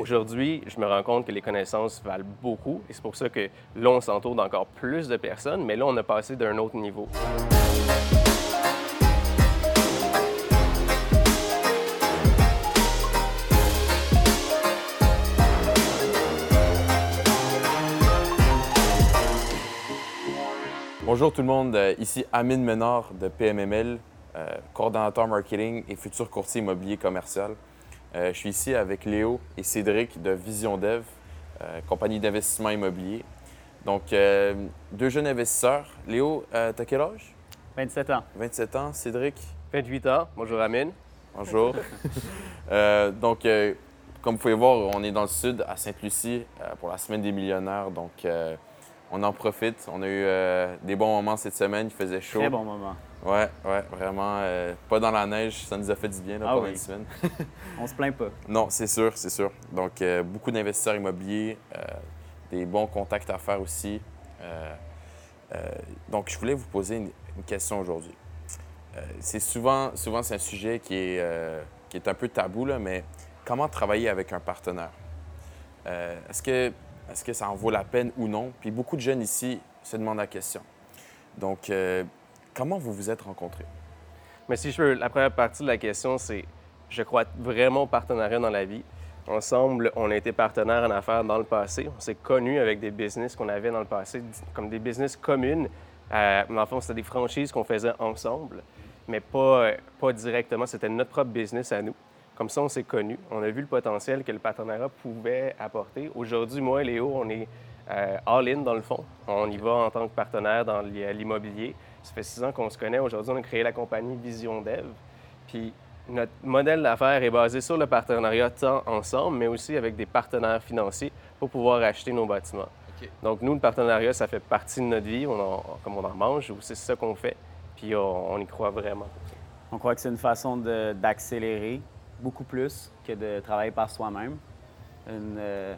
Aujourd'hui, je me rends compte que les connaissances valent beaucoup et c'est pour ça que là, on s'entoure d'encore plus de personnes, mais là, on a passé d'un autre niveau. Bonjour tout le monde, euh, ici Amine Ménard de PMML, euh, coordonnateur marketing et futur courtier immobilier commercial. Euh, je suis ici avec Léo et Cédric de Vision Dev, compagnie d'investissement immobilier. Donc, deux jeunes investisseurs. Léo, tu as quel âge? 27 ans. 27 ans. Cédric? 28 ans. Bonjour Amine. Bonjour. donc, comme vous pouvez voir, on est dans le sud, à Sainte-Lucie, pour la Semaine des millionnaires. Donc, on en profite. On a eu euh, des bons moments cette semaine. Il faisait chaud. Très bons moments. Ouais, ouais, vraiment. Euh, pas dans la neige, ça nous a fait du bien là, ah pendant une semaine. on se plaint pas. Non, c'est sûr, c'est sûr. Donc, euh, beaucoup d'investisseurs immobiliers, des bons contacts à faire aussi. donc, je voulais vous poser une, question aujourd'hui. c'est souvent, souvent c'est un sujet qui est, qui est un peu tabou, là, mais comment travailler avec un partenaire? Est-ce que est-ce que ça en vaut la peine ou non? Puis beaucoup de jeunes ici se demandent la question. Donc, euh, comment vous vous êtes rencontrés? Mais si je veux, la première partie de la question, c'est je crois vraiment au partenariat dans la vie. Ensemble, on a été partenaires en affaires dans le passé. On s'est connus avec des business qu'on avait dans le passé, comme des business communes. Euh, mais en fait, c'était des franchises qu'on faisait ensemble, mais pas, pas directement. C'était notre propre business à nous. Comme ça, on s'est connus. On a vu le potentiel que le partenariat pouvait apporter. Aujourd'hui, moi et Léo, on est euh, all-in dans le fond. On y va en tant que partenaire dans l'immobilier. Ça fait six ans qu'on se connaît. Aujourd'hui, on a créé la compagnie Vision Dev. Puis notre modèle d'affaires est basé sur le partenariat tant ensemble, mais aussi avec des partenaires financiers pour pouvoir acheter nos bâtiments. Donc, nous, le partenariat, ça fait partie de notre vie, on comme on en mange, ou c'est ça qu'on fait, puis on, y croit vraiment. On croit que c'est une façon d'accélérer beaucoup plus que de travailler par soi-même. Euh,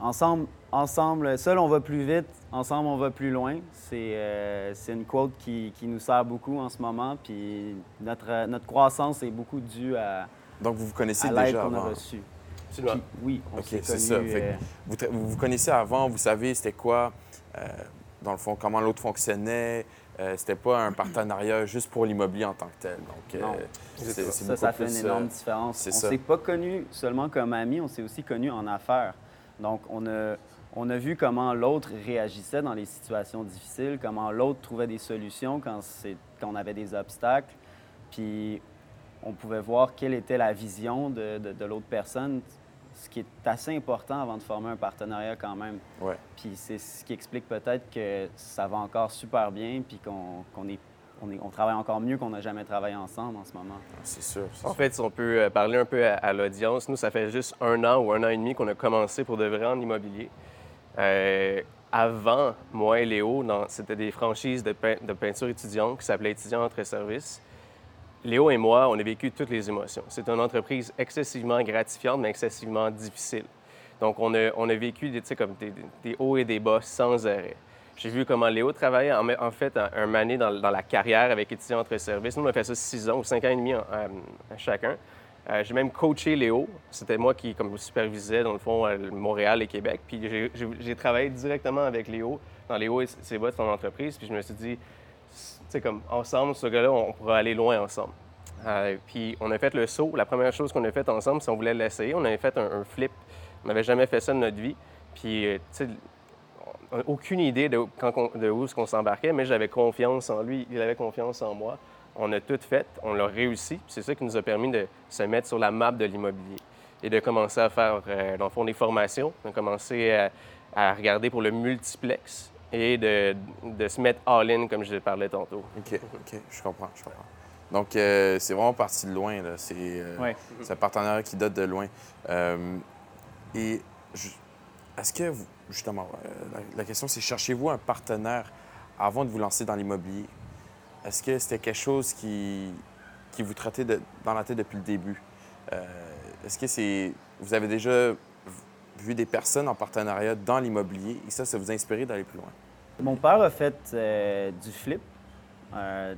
ensemble, ensemble, seul on va plus vite, ensemble on va plus loin. C'est euh, une quote qui, qui, nous sert beaucoup en ce moment. Puis notre, notre croissance est beaucoup due à, Donc vous vous connaissez déjà qu'on a reçu. oui, on s'est euh, vous, vous, connaissez avant, vous savez c'était quoi, dans le fond, comment l'autre fonctionnait, euh, c'était pas un partenariat juste pour l'immobilier en tant que tel. Donc, euh, ça, ça fait une énorme euh, différence. On ne s'est pas connus seulement comme amis, on s'est aussi connus en affaires. Donc, on a, on a vu comment l'autre réagissait dans les situations difficiles, comment l'autre trouvait des solutions quand, quand on avait des obstacles. Puis, on pouvait voir quelle était la vision de, de l'autre personne ce qui est assez important avant de former un partenariat quand même. Ouais. Puis c'est ce qui explique peut-être que ça va encore super bien, puis qu'on est on, travaille encore mieux qu'on n'a jamais travaillé ensemble en ce moment. Ah, c'est sûr. En fait, si on peut euh, parler un peu à, l'audience, nous, ça fait juste un an ou un an et demi qu'on a commencé pour de vrai en immobilier. Euh, avant, moi et Léo, c'était des franchises de, de peinture étudiante qui s'appelaient Étudiants entre services. Léo et moi, on a vécu toutes les émotions. C'est une entreprise excessivement gratifiante, mais excessivement difficile. Donc, on a, on a vécu des, comme des, hauts et des bas sans arrêt. J'ai vu comment Léo travaillait en, fait un, année dans, la carrière avec étudiants entre services. Nous, on a fait ça six ans ou cinq ans et demi chacun. Euh, j'ai même coaché Léo. C'était moi qui comme, supervisais, dans le fond, Montréal et Québec. Puis j'ai travaillé directement avec Léo dans Léo et ses boîtes, son entreprise. Puis je me suis dit, c'est comme ensemble, ce gars-là, on pourra aller loin ensemble. Euh, puis on a fait le saut. La première chose qu'on a faite ensemble, c'est qu'on voulait l'essayer. On avait fait un, flip. On n'avait jamais fait ça de notre vie. Puis, euh, on aucune idée de, quand de où ce qu'on s'embarquait, mais j'avais confiance en lui. Il avait confiance en moi. On a tout fait. On l'a réussi. C'est ça qui nous a permis de se mettre sur la map de l'immobilier et de commencer à faire, euh, dans le fond, des formations. On a commencé à, à regarder pour le multiplex et de, de se mettre all-in, comme je parlais tantôt. OK, OK, je comprends, je comprends. Donc, euh, c'est vraiment parti de loin, là. C'est euh, un partenariat qui date de loin. Euh, et est-ce que, vous, justement, la, question, c'est cherchez-vous un partenaire avant de vous lancer dans l'immobilier? Est-ce que c'était quelque chose qui, qui vous traitait dans la tête depuis le début? Est-ce que c'est... Vous avez déjà vu des personnes en partenariat dans l'immobilier et ça, ça vous a inspiré d'aller plus loin? Mon père a fait euh, du flip. Euh,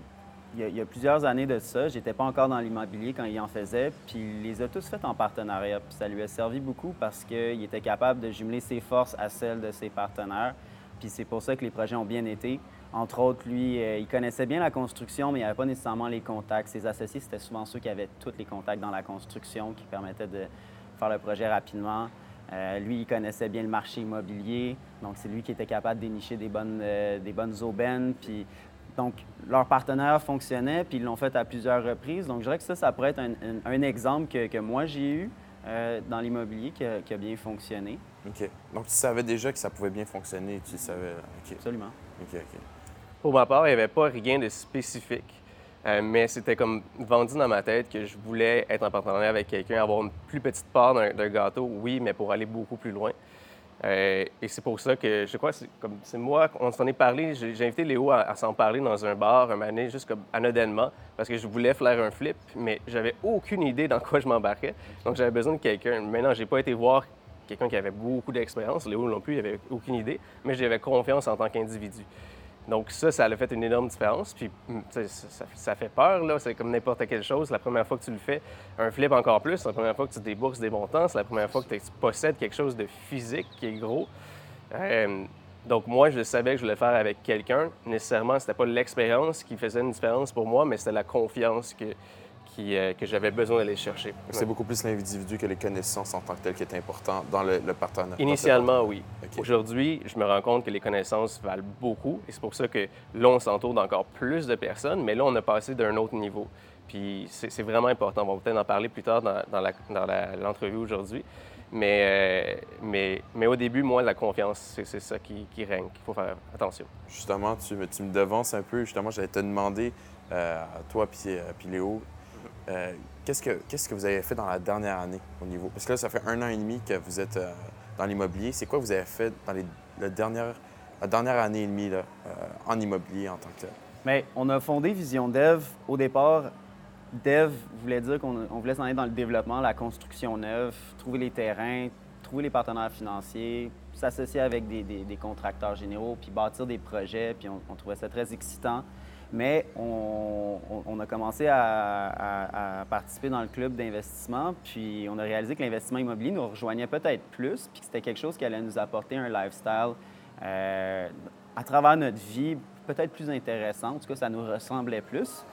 il y, a, plusieurs années de ça. J'étais pas encore dans l'immobilier quand il en faisait, puis il les a tous fait en partenariat. Puis ça lui a servi beaucoup parce qu'il était capable de jumeler ses forces à celles de ses partenaires. Puis c'est pour ça que les projets ont bien été. Entre autres, lui, euh, il connaissait bien la construction, mais il n'avait pas nécessairement les contacts. Ses associés, c'était souvent ceux qui avaient tous les contacts dans la construction, qui permettaient de faire le projet rapidement. Euh, lui, il connaissait bien le marché immobilier, donc c'est lui qui était capable de dénicher des bonnes, euh, des bonnes aubaines. Puis, donc, leur partenaire fonctionnait, puis ils l'ont fait à plusieurs reprises. Donc, je dirais que ça, ça pourrait être un, exemple que, moi, j'ai eu dans l'immobilier qui, a bien fonctionné. OK. Donc, tu savais déjà que ça pouvait bien fonctionner, tu savais... Absolument. OK, OK. Pour ma part, il n'y avait pas rien de spécifique, euh, mais c'était comme vendu dans ma tête que je voulais être en partenariat avec quelqu'un, avoir une plus petite part d'un gâteau, oui, mais pour aller beaucoup plus loin. Euh, et c'est pour ça que je crois que c'est moi, on s'en est parlé, j'ai invité Léo à, s'en parler dans un bar un année, juste comme anodainement, parce que je voulais faire un flip, mais j'avais aucune idée dans quoi je m'embarquais. Donc j'avais besoin de quelqu'un. Maintenant, j'ai pas été voir quelqu'un qui avait beaucoup d'expérience. Léo non plus, il avait aucune idée, mais j'avais confiance en tant qu'individu. Donc ça, ça a fait une énorme différence. Puis hum, ça, fait peur, là. C'est comme n'importe quelle chose. La première fois que tu le fais, un flip encore plus, la première fois que tu débourses des montants, c'est la première fois que tu possèdes quelque chose de physique qui est gros. Euh, donc moi, je savais que je voulais faire avec quelqu'un. Nécessairement, c'était pas l'expérience qui faisait une différence pour moi, mais c'était la confiance que, euh, que j'avais besoin d'aller chercher. C'est beaucoup plus l'individu que les connaissances en tant que tel qui est important dans le, partenaire. Initialement, oui. Aujourd'hui, je me rends compte que les connaissances valent beaucoup et c'est pour ça que là, on s'entoure d'encore plus de personnes, mais là, on a passé d'un autre niveau. Puis c'est vraiment important. On va peut-être en parler plus tard dans, dans l'entrevue aujourd'hui. Mais, euh, mais, mais, au début, moi, la confiance, c'est ça qui, qui règne. Il faut faire attention. Justement, tu, tu, me devances un peu. Justement, j'allais te demander, euh, toi puis, puis Léo, euh, qu'est-ce, que, que vous avez fait dans la dernière année au niveau? Parce que là, ça fait un an et demi que vous êtes euh, dans l'immobilier. C'est quoi que vous avez fait dans les, la, dernière, la dernière année et demie là, euh, en immobilier en tant que tel? Bien, on a fondé Vision Dev. Au départ, Dev voulait dire qu'on voulait s'en aller dans le développement, la construction neuve, trouver les terrains, trouver les partenaires financiers, s'associer avec des, des, contracteurs généraux, puis bâtir des projets. Puis on trouvait ça très excitant. Mais on, a commencé à, participer dans le club d'investissement, puis on a réalisé que l'investissement immobilier nous rejoignait peut-être plus, puis que c'était quelque chose qui allait nous apporter un lifestyle euh, à travers notre vie peut-être plus intéressant. En tout cas, ça nous ressemblait plus.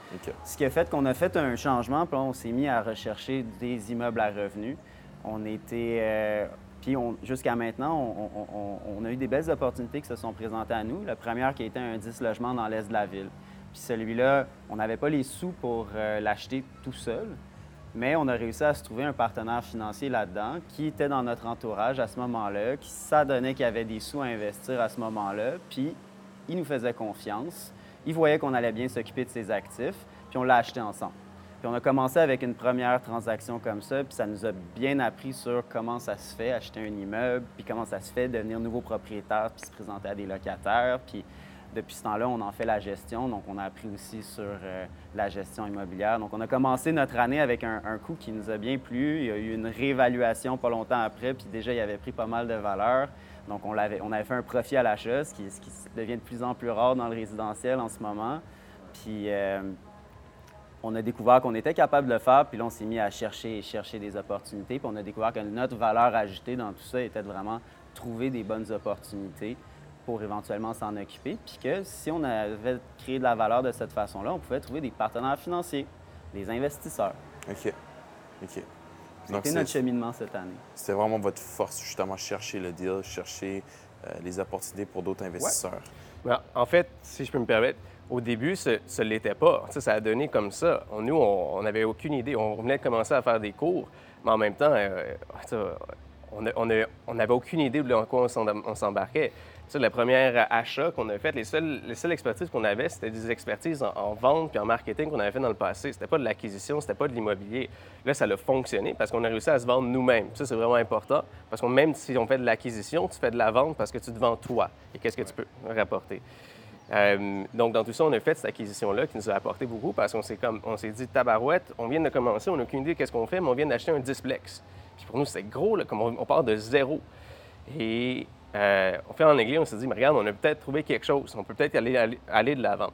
Ce qui a fait qu'on a fait un changement, puis on s'est mis à rechercher des immeubles à revenus. On était... Euh, puis jusqu'à maintenant, on, a eu des belles opportunités qui se sont présentées à nous. La première qui a été un 10 logements dans l'est de la ville. Puis celui-là, on n'avait pas les sous pour euh, l'acheter tout seul, mais on a réussi à se trouver un partenaire financier là-dedans qui était dans notre entourage à ce moment-là, qui s'adonnait qu'il y avait des sous à investir à ce moment-là, puis il nous faisait confiance. Il voyait qu'on allait bien s'occuper de ses actifs, puis on l'a acheté ensemble. Puis on a commencé avec une première transaction comme ça, puis ça nous a bien appris sur comment ça se fait acheter un immeuble, puis comment ça se fait devenir nouveau propriétaire, puis se présenter à des locataires, puis depuis ce temps-là, on en fait la gestion. Donc, on a appris aussi sur euh, la gestion immobilière. Donc, on a commencé notre année avec un, coût qui nous a bien plu. Il y a eu une réévaluation pas longtemps après, puis déjà, il avait pris pas mal de valeur. Donc, on avait, on avait fait un profit à l'achat, ce qui, ce qui devient de plus en plus rare dans le résidentiel en ce moment. Puis, euh, on a découvert qu'on était capable de le faire, puis là, on s'est mis à chercher et chercher des opportunités. Puis, on a découvert que notre valeur ajoutée dans tout ça était de vraiment trouver des bonnes opportunités pour éventuellement s'en occuper. Puis que si on avait créé de la valeur de cette façon-là, on pouvait trouver des partenaires financiers, des investisseurs. OK. OK. C'était notre cheminement cette année. C'était vraiment votre force, justement, chercher le deal, chercher euh, les opportunités pour d'autres investisseurs. Ben, en fait, si je peux me permettre, au début, ce ne l'était pas. ça a donné comme ça. Nous, on n'avait aucune idée. On venait de commencer à faire des cours, mais en même temps, euh, on n'avait aucune idée de quoi on s'embarquait le premier achat qu'on a fait, les seules, les seules expertises qu'on avait, c'était des expertises en, vente puis en marketing qu'on avait fait dans le passé. C'était pas de l'acquisition, c'était pas de l'immobilier. Là, ça a fonctionné parce qu'on a réussi à se vendre nous-mêmes. Ça, c'est vraiment important parce que même si on fait de l'acquisition, tu fais de la vente parce que tu te vends toi et qu'est-ce que tu peux rapporter? Euh, donc, dans tout ça, on a fait cette acquisition-là qui nous a apporté beaucoup parce qu'on s'est dit, tabarouette, on vient de commencer, on n'a aucune idée de qu'est-ce qu'on fait, mais on vient d'acheter un displex. Puis pour nous, c'est gros, là, comme on, part de zéro. Et euh, on fait en anglais, on s'est dit, mais regarde, on a peut-être trouvé quelque chose, on peut peut-être aller, aller, de l'avant.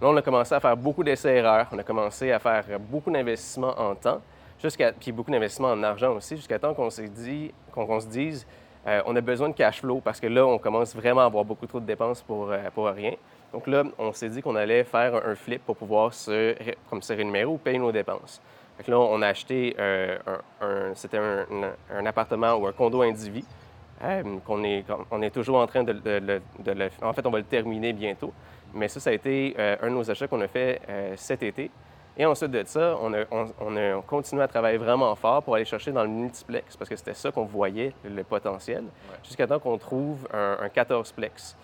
Là, on a commencé à faire beaucoup d'essais-erreurs. On a commencé à faire beaucoup d'investissements en temps, jusqu'à, puis beaucoup d'investissements en argent aussi, jusqu'à temps qu'on s'est dit, qu'on, se dise, euh, on a besoin de cash flow parce que là, on commence vraiment à avoir beaucoup trop de dépenses pour, euh, pour rien. Donc là, on s'est dit qu'on allait faire un, flip pour pouvoir se, comme se rémunérer ou payer nos dépenses. Donc là, on a acheté euh, un, c'était un, appartement ou un condo individu qu'on est, on est toujours en train de, de, le... En fait, on va le terminer bientôt. Mais ça, ça a été un de nos achats qu'on a fait cet été. Et ensuite de ça, on a, continué à travailler vraiment fort pour aller chercher dans le multiplex, parce que c'était ça qu'on voyait, le potentiel, jusqu'à temps qu'on trouve un, 14-plex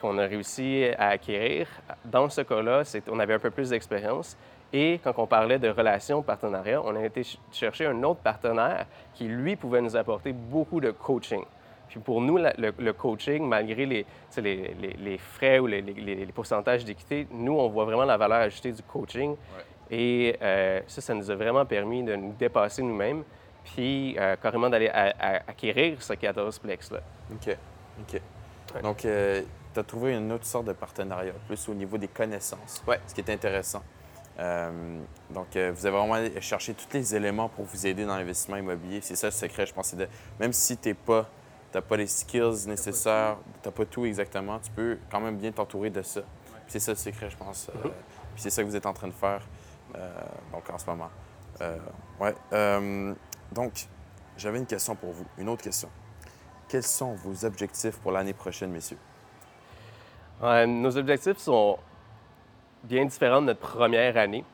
qu'on a réussi à acquérir. Dans ce cas-là, on avait un peu plus d'expérience. Et quand on parlait de relations, partenariat, on a été chercher un autre partenaire qui, lui, pouvait nous apporter beaucoup de coaching. Puis pour nous, le, coaching, malgré les, les, frais ou les, pourcentages d'équité, nous, on voit vraiment la valeur ajoutée du coaching. Et euh, ça, ça nous a vraiment permis de nous dépasser nous-mêmes, puis euh, carrément d'aller acquérir ce 14-plex-là. OK. OK. Donc, euh, tu as trouvé une autre sorte de partenariat, plus au niveau des connaissances, ouais. ce qui est intéressant. Donc, vous avez vraiment cherché tous les éléments pour vous aider dans l'investissement immobilier. C'est ça le secret, je pense. De... Même si tu n'as pas, pas les skills nécessaires, tu n'as pas tout exactement, tu peux quand même bien t'entourer de ça. C'est ça le secret, je pense. Mm-hmm. Puis c'est ça que vous êtes en train de faire. Euh, donc, en ce moment. Euh, ouais. Euh, donc, j'avais une question pour vous, une autre question. Quels sont vos objectifs pour l'année prochaine, messieurs? nos objectifs sont bien différents de notre première année.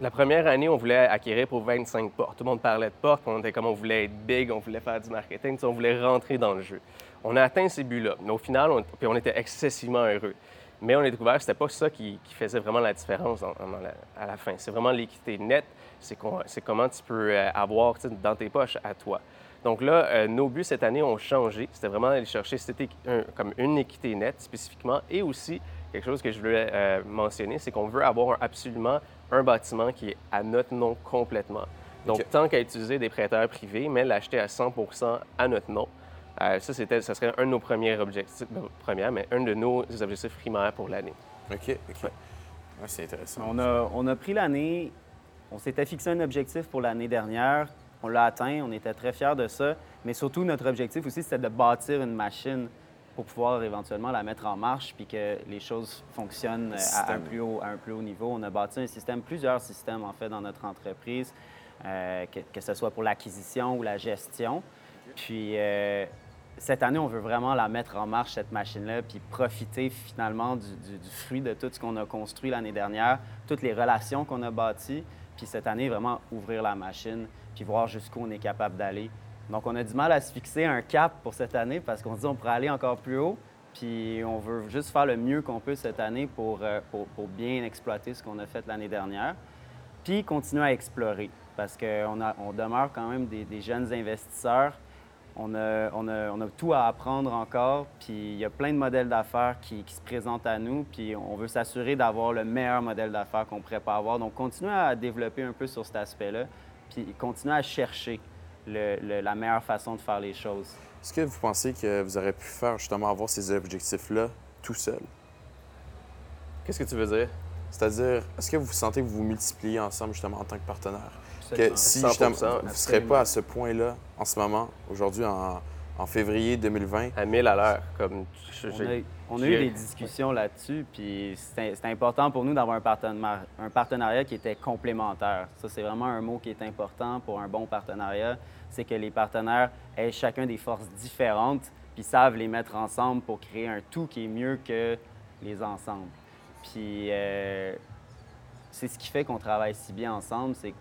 La première année, on voulait acquérir pour 25 portes. Tout le monde parlait de portes, on était comme on voulait être big, on voulait faire du marketing, on voulait rentrer dans le jeu. On a atteint ces buts-là, mais au final, on, puis on était excessivement heureux. Mais on a découvert que ce n'était pas ça qui, faisait vraiment la différence à la fin. C'est vraiment l'équité nette. C'est comment tu peux euh, avoir dans tes poches à toi. Donc là, euh, nos buts cette année ont changé. C'était vraiment d'aller chercher c'était comme une équité nette spécifiquement. Et aussi, quelque chose que je voulais euh, mentionner, c'est qu'on veut avoir absolument un bâtiment qui est à notre nom complètement. Donc, tant qu'à utiliser des prêteurs privés, mais l'acheter à 100% à notre nom. Euh, ça, c'était, ça serait un de nos premiers objectifs, première, mais un de nos objectifs primaires pour l'année. OK, OK. c'est intéressant. On a, on a pris l'année, on s'était fixé un objectif pour l'année dernière, on l'a atteint, on était très fiers de ça, mais surtout notre objectif aussi, c'était de bâtir une machine pour pouvoir éventuellement la mettre en marche puis que les choses fonctionnent à un, plus haut, à un plus haut niveau. On a bâti un système, plusieurs systèmes en fait dans notre entreprise, euh, que, que, ce soit pour l'acquisition ou la gestion. Puis euh, cette année, on veut vraiment la mettre en marche, cette machine-là, puis profiter finalement du, fruit de tout ce qu'on a construit l'année dernière, toutes les relations qu'on a bâties, puis cette année, vraiment ouvrir la machine, puis voir jusqu'où on est capable d'aller. Donc, on a du mal à se fixer un cap pour cette année parce qu'on se dit on pourrait aller encore plus haut, puis on veut juste faire le mieux qu'on peut cette année pour, euh, bien exploiter ce qu'on a fait l'année dernière, puis continuer à explorer parce qu'on on demeure quand même des jeunes investisseurs on a, tout à apprendre encore, puis il y a plein de modèles d'affaires qui, se présentent à nous, puis on veut s'assurer d'avoir le meilleur modèle d'affaires qu'on pourrait pas avoir. Donc, continuer à développer un peu sur cet aspect-là, puis continuer à chercher la meilleure façon de faire les choses. Est-ce que vous pensez que vous aurez pu faire justement avoir ces objectifs-là tout seul? Qu'est-ce que tu veux dire? C'est-à-dire, est-ce que vous sentez que vous vous multipliez ensemble justement en tant que partenaire? que si justement, vous ne serez pas à ce point-là en ce moment, aujourd'hui, en, février 2020. À 1000 à l'heure, comme on a, eu des discussions là-dessus, puis c'est important pour nous d'avoir un partenariat, un partenariat qui était complémentaire. Ça, c'est vraiment un mot qui est important pour un bon partenariat, c'est que les partenaires aient chacun des forces différentes, puis savent les mettre ensemble pour créer un tout qui est mieux que les ensembles. Puis euh, c'est ce qui fait qu'on travaille si bien ensemble, c'est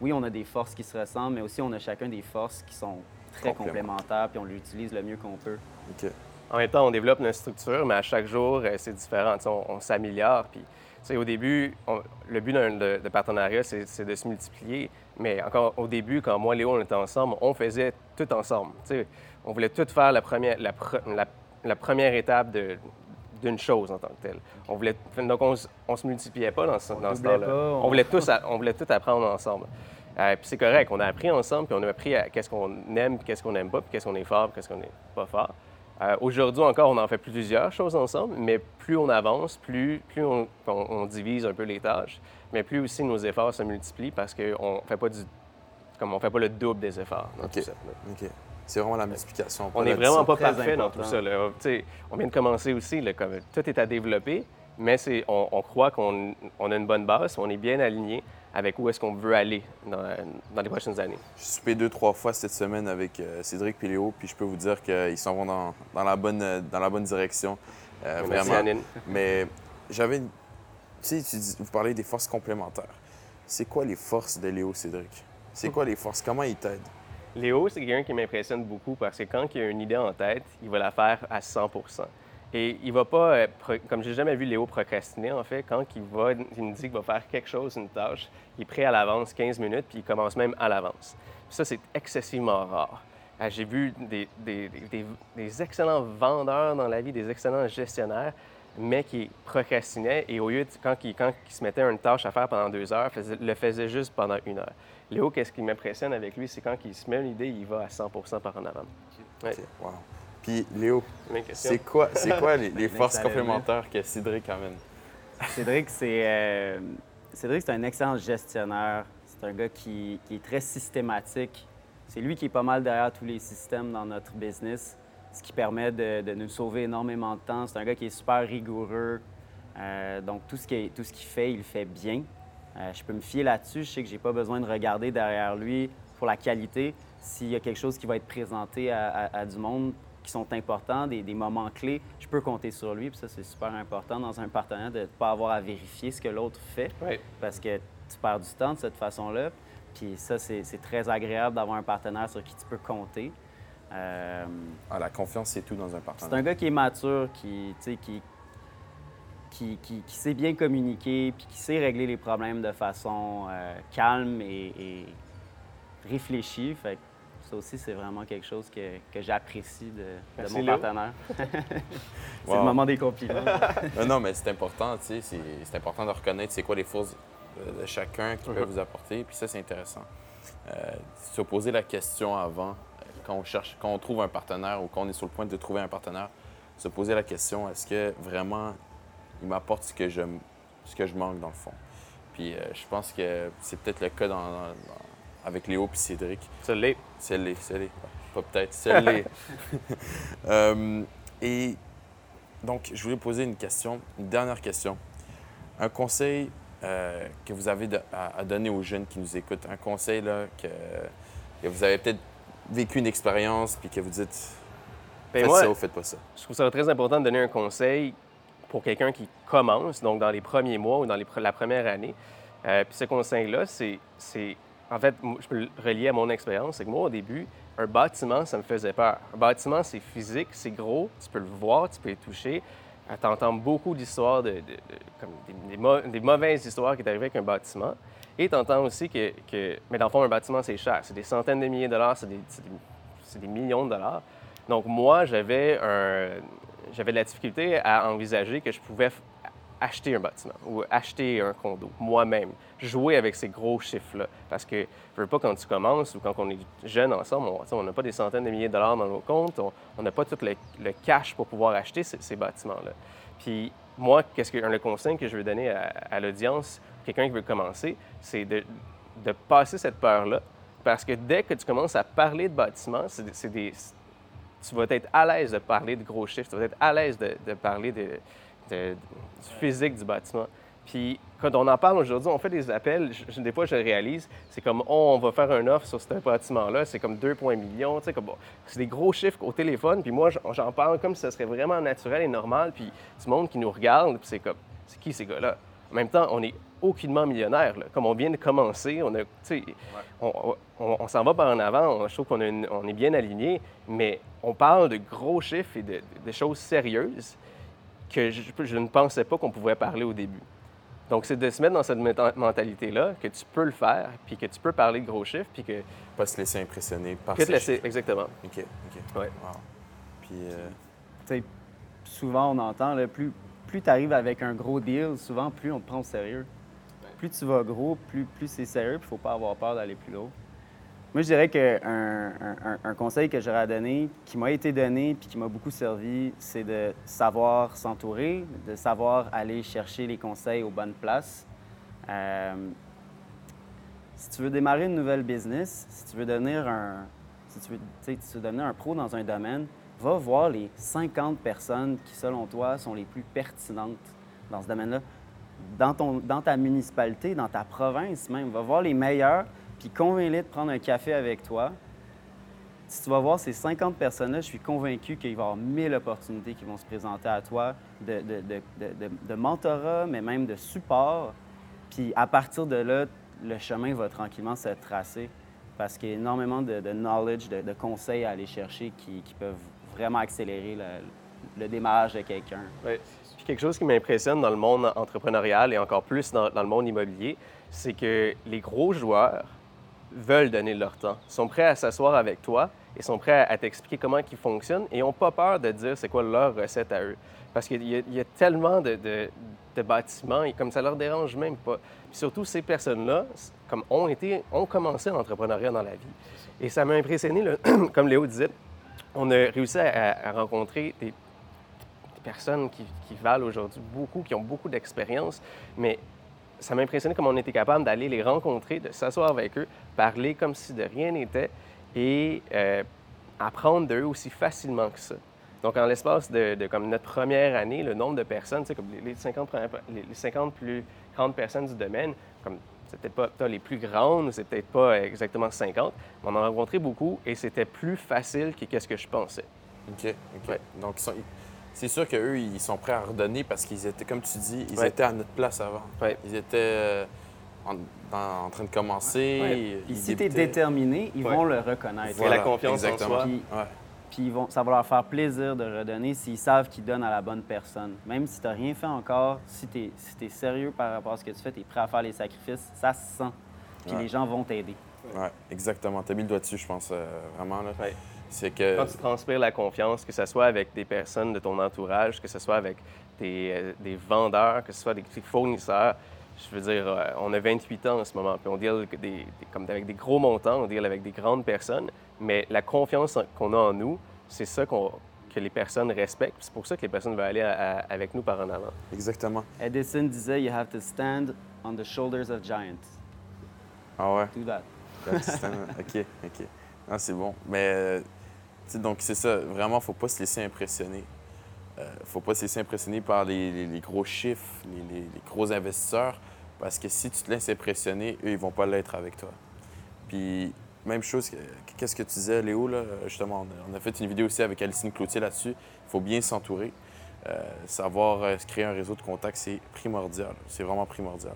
oui, on a des forces qui se ressemblent, mais aussi on a chacun des forces qui sont très complémentaires, puis on l'utilise le mieux qu'on peut. En même temps, on développe notre structure, mais à chaque jour, euh, c'est différent. on, s'améliore. Puis, au début, le but d'un de, partenariat, c'est de se multiplier. Mais encore au début, quand moi et Léo, on était ensemble, on faisait tout ensemble. on voulait tout faire la première, la, première étape d'une chose en tant que telle. On voulait, donc, on, ne se multipliait pas dans ce, dans temps-là. On... voulait tous, on voulait tout apprendre ensemble. Euh, puis c'est correct, on a appris ensemble, puis on a appris qu'est-ce qu'on aime, qu'est-ce qu'on n'aime pas, puis qu'est-ce qu'on est fort, qu'est-ce qu'on n'est pas fort. Euh, aujourd'hui encore, on en fait plusieurs choses ensemble, mais plus on avance, plus, plus on, divise un peu les tâches, mais plus aussi nos efforts se multiplient parce qu'on fait pas du, comme on fait pas le double des efforts dans tout ça. C'est vraiment la multiplication. On n'est vraiment pas parfait dans tout ça. On vient de commencer aussi, comme, tout est à développer, mais on, on, croit qu'on a une bonne base, on est bien aligné avec où est-ce qu'on veut aller dans, les prochaines années. Je suis soupé deux, trois fois cette semaine avec euh, Cédric et Léo, puis je peux vous dire qu'ils s'en vont dans, la bonne, dans la bonne direction. Euh, vraiment. Mais j'avais Tu sais, vous parlez des forces complémentaires. C'est quoi les forces de Léo, Cédric? C'est quoi les forces? Comment il t'aide? Léo, c'est quelqu'un qui m'impressionne beaucoup parce que quand il a une idée en tête, il va la faire à 100 et il va pas, euh, comme j'ai jamais vu Léo procrastiner, en fait, quand il, va, il nous dit qu'il va faire quelque chose, une tâche, il est prêt à l'avance 15 minutes, puis il commence même à l'avance. Ça, c'est excessivement rare. Euh, j'ai vu des, des, des, excellents vendeurs dans la vie, des excellents gestionnaires, mais qui procrastinaient et au lieu, de, quand, il, quand se mettait une tâche à faire pendant deux heures, le faisait juste pendant une heure. Léo, qu'est-ce qui m'impressionne avec lui, c'est quand il se met une idée, il va à 100 par en avant. Puis Léo, c'est quoi, c'est quoi les, forces complémentaires que Cédric amène? Cédric, c'est euh, Cédric, c'est un excellent gestionnaire. C'est un gars qui, est très systématique. C'est lui qui est pas mal derrière tous les systèmes dans notre business, ce qui permet de, nous sauver énormément de temps. C'est un gars qui est super rigoureux. Euh, donc, tout ce qu'il tout ce qu'il fait, il le fait bien. Euh, je peux me fier là-dessus. Je sais que j'ai pas besoin de regarder derrière lui pour la qualité. S'il y a quelque chose qui va être présenté à du monde, qui sont importants, des, moments clés, je peux compter sur lui. Puis ça, c'est super important dans un partenaire de ne pas avoir à vérifier ce que l'autre fait. Parce que tu perds du temps de cette façon-là. Puis ça, c'est très agréable d'avoir un partenaire sur qui tu peux compter. Euh, ah, la confiance, c'est tout dans un partenaire. C'est un gars qui est mature, qui, qui, qui, qui, sait bien communiquer, puis qui sait régler les problèmes de façon euh, calme et, et réfléchie. Fait ça aussi, c'est vraiment quelque chose que, que j'apprécie de, mon partenaire. c'est le moment des compliments. non, non, mais c'est important, tu sais, c'est important de reconnaître c'est quoi les forces de, chacun qui peuvent mhm. vous apporter, puis ça, c'est intéressant. Euh, se poser la question avant, euh, quand on cherche, quand on trouve un partenaire ou quand on est sur le point de trouver un partenaire, se poser la question, est-ce que vraiment il m'apporte ce que je ce que je manque dans le fond? Puis euh, je pense que c'est peut-être le cas dans avec Léo et Cédric. Ça l'est. C'est l'est, c'est l'est. Pas peut-être, c'est l'est. Euh, et donc, je voulais poser une question, une dernière question. Un conseil euh, que vous avez à, donner aux jeunes qui nous écoutent, un conseil là, que, vous avez peut-être vécu une expérience puis que vous dites ben, faites ça ou faites pas ça. Je trouve ça très important de donner un conseil pour quelqu'un qui commence, donc dans les premiers mois ou dans la première année. Euh, puis ce conseil-là, c'est en fait, je peux le relier à mon expérience. C'est que moi, au début, un bâtiment, ça me faisait peur. Un bâtiment, c'est physique, c'est gros, tu peux le voir, tu peux y toucher. Euh, tu entends beaucoup d'histoires, de, comme des, mauvaises histoires qui arrivées avec un bâtiment. Et tu entends aussi que, Mais dans le fond, un bâtiment, c'est cher. C'est des centaines de milliers de dollars, c'est des, millions de dollars. Donc, moi, j'avais j'avais de la difficulté à envisager que je pouvais acheter un bâtiment ou acheter un condo moi-même, jouer avec ces gros chiffres-là. Parce que je veux pas quand tu commences ou quand on est jeune ensemble, on n'a pas des centaines de milliers de dollars dans nos comptes, on n'a pas tout le, cash pour pouvoir acheter ces, bâtiments-là. Puis moi, qu'est-ce que le conseil que je veux donner à, l'audience, quelqu'un qui veut commencer, c'est de, passer cette peur-là. Parce que dès que tu commences à parler de bâtiments, c'est des, tu vas être à l'aise de parler de gros chiffres, tu vas être à l'aise de, de parler de, du physique du bâtiment. Puis quand on en parle aujourd'hui, on fait des appels, des fois je le réalise, c'est comme oh, on va faire un offre sur ce bâtiment-là, c'est comme 2 millions, tu sais, comme, c'est des gros chiffres au téléphone, puis moi j'en parle comme si ce serait vraiment naturel et normal, puis du monde qui nous regarde, puis c'est comme, c'est qui ces gars-là? En même temps, on n'est aucunement millionnaire. Comme on vient de commencer, on, a, on, on, s'en va par en avant, je trouve qu'on on est bien aligné, mais on parle de gros chiffres et de choses sérieuses que je, ne pensais pas qu'on pouvait parler au début. Donc, c'est de se mettre dans cette mentalité-là, que tu peux le faire, puis que tu peux parler de gros chiffres, puis que... Pas se laisser impressionner par ces laisser, exactement. OK, OK. Ouais. Puis... Euh... Tu sais, souvent, on entend, là, plus, plus tu arrives avec un gros deal, souvent, plus on te prend au sérieux. Plus tu vas gros, plus, plus c'est sérieux, puis il ne faut pas avoir peur d'aller plus haut. Moi, je dirais qu'un un, conseil que j'aurais à donner, qui m'a été donné puis qui m'a beaucoup servi, c'est de savoir s'entourer, de savoir aller chercher les conseils aux bonnes places. Euh, si tu veux démarrer une nouvelle business, si tu veux devenir un, si tu tu veux devenir un pro dans un domaine, va voir les 50 personnes qui, selon toi, sont les plus pertinentes dans ce domaine-là. Dans, ton, dans ta municipalité, dans ta province même, va voir les meilleurs puis convainc-les de prendre un café avec toi. Si tu vas voir ces 50 personnes-là, je suis convaincu qu'il va y avoir 1000 opportunités qui vont se présenter à toi de, mentorat, mais même de support. Puis à partir de là, le chemin va tranquillement se tracer parce qu'il y a énormément de, knowledge, de, conseils à aller chercher qui, peuvent vraiment accélérer le, démarrage de quelqu'un. Oui. Puis quelque chose qui m'impressionne dans le monde entrepreneurial et encore plus dans le monde immobilier, c'est que les gros joueurs, veulent donner leur temps, sont prêts à s'asseoir avec toi et sont prêts à, t'expliquer comment ils fonctionnent et n'ont pas peur de dire c'est quoi leur recette à eux. Parce qu'il y, a tellement de, bâtiments et comme ça leur dérange même pas. Puis surtout, ces personnes-là, comme ont, été, ont commencé l'entrepreneuriat dans la vie. Et ça m'a impressionné, comme Léo disait, on a réussi à, rencontrer des, personnes qui, qui valent aujourd'hui beaucoup, qui ont beaucoup d'expérience, mais ça m'a impressionné comme on était capable d'aller les rencontrer, de s'asseoir avec eux, parler comme si de rien n'était et euh, apprendre d'eux aussi facilement que ça. Donc, en l'espace de, comme notre première année, le nombre de personnes, comme les 50, les 50 plus grandes personnes du domaine, comme c'est peut-être pas les plus grandes, c'est peut-être pas exactement 50, mais on en a rencontré beaucoup et c'était plus facile que ce que je pensais. OK, OK. Donc, c'est sûr qu'eux, ils sont prêts à redonner parce qu'ils étaient, comme tu dis, ils étaient à notre place avant. Ils étaient euh, en, train de commencer. si tu es déterminé, ils vont le reconnaître. C'est la confiance en soi. Puis, vont, ça va leur faire plaisir de redonner s'ils savent qu'ils donnent à la bonne personne. Même si tu n'as rien fait encore, si tu es, sérieux par rapport à ce que tu fais, tu es prêt à faire les sacrifices, ça se sent. Puis les gens vont t'aider. Oui, exactement. Tu as mis le doigt dessus, je pense, euh, vraiment. Là. Quand tu transpires la confiance, que ce soit avec des personnes de ton entourage, que ce soit avec des, euh, des vendeurs, que ce soit des, fournisseurs, je veux dire, euh, on a 28 ans en ce moment, puis on deal des, comme avec des gros montants, on deal avec des grandes personnes, mais la confiance qu'on a en nous, c'est ça que les personnes respectent. C'est pour ça que les personnes veulent aller avec nous par en avant. Exactement. Edison disait, You have to stand on the shoulders of giants. Ah ouais? Do that. OK, OK. Ah, c'est bon. Mais donc, c'est ça. Vraiment, faut pas se laisser impressionner. Euh, faut pas se laisser impressionner par les, gros chiffres, les, gros investisseurs, parce que si tu te laisses impressionner, eux, ils vont pas l'être avec toi. Puis, même chose, qu'est-ce que tu disais, Léo, là? Justement, on a fait une vidéo aussi avec Alicine Cloutier là-dessus. Il faut bien s'entourer. Euh, savoir euh, créer un réseau de contacts, c'est primordial. C'est vraiment primordial.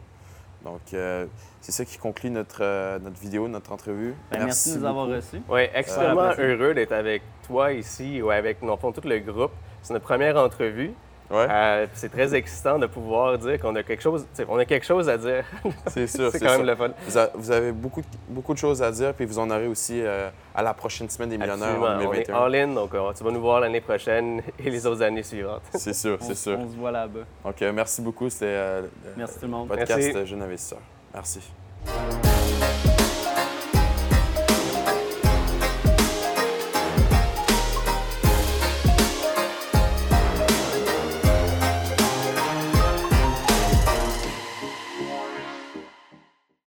Donc, euh, c'est ça qui conclut notre, euh, notre vidéo, notre entrevue. Ben, merci, de nous avoir reçus. Oui, extrêmement heureux d'être avec toi ici ou avec, non, tout le groupe. C'est notre première entrevue. Euh, c'est très excitant de pouvoir dire qu'on a quelque chose, on a quelque chose à dire. C'est sûr. c'est quand même le fun. Vous, avez beaucoup, beaucoup de choses à dire, puis vous en aurez aussi euh, à la prochaine semaine des millionnaires en 2021. On est all in, donc euh, tu vas nous voir l'année prochaine et les autres années suivantes. C'est sûr, c'est sûr. On se voit là-bas. Donc, merci beaucoup. C'était merci tout le monde. podcast Jeune Investisseur. Merci.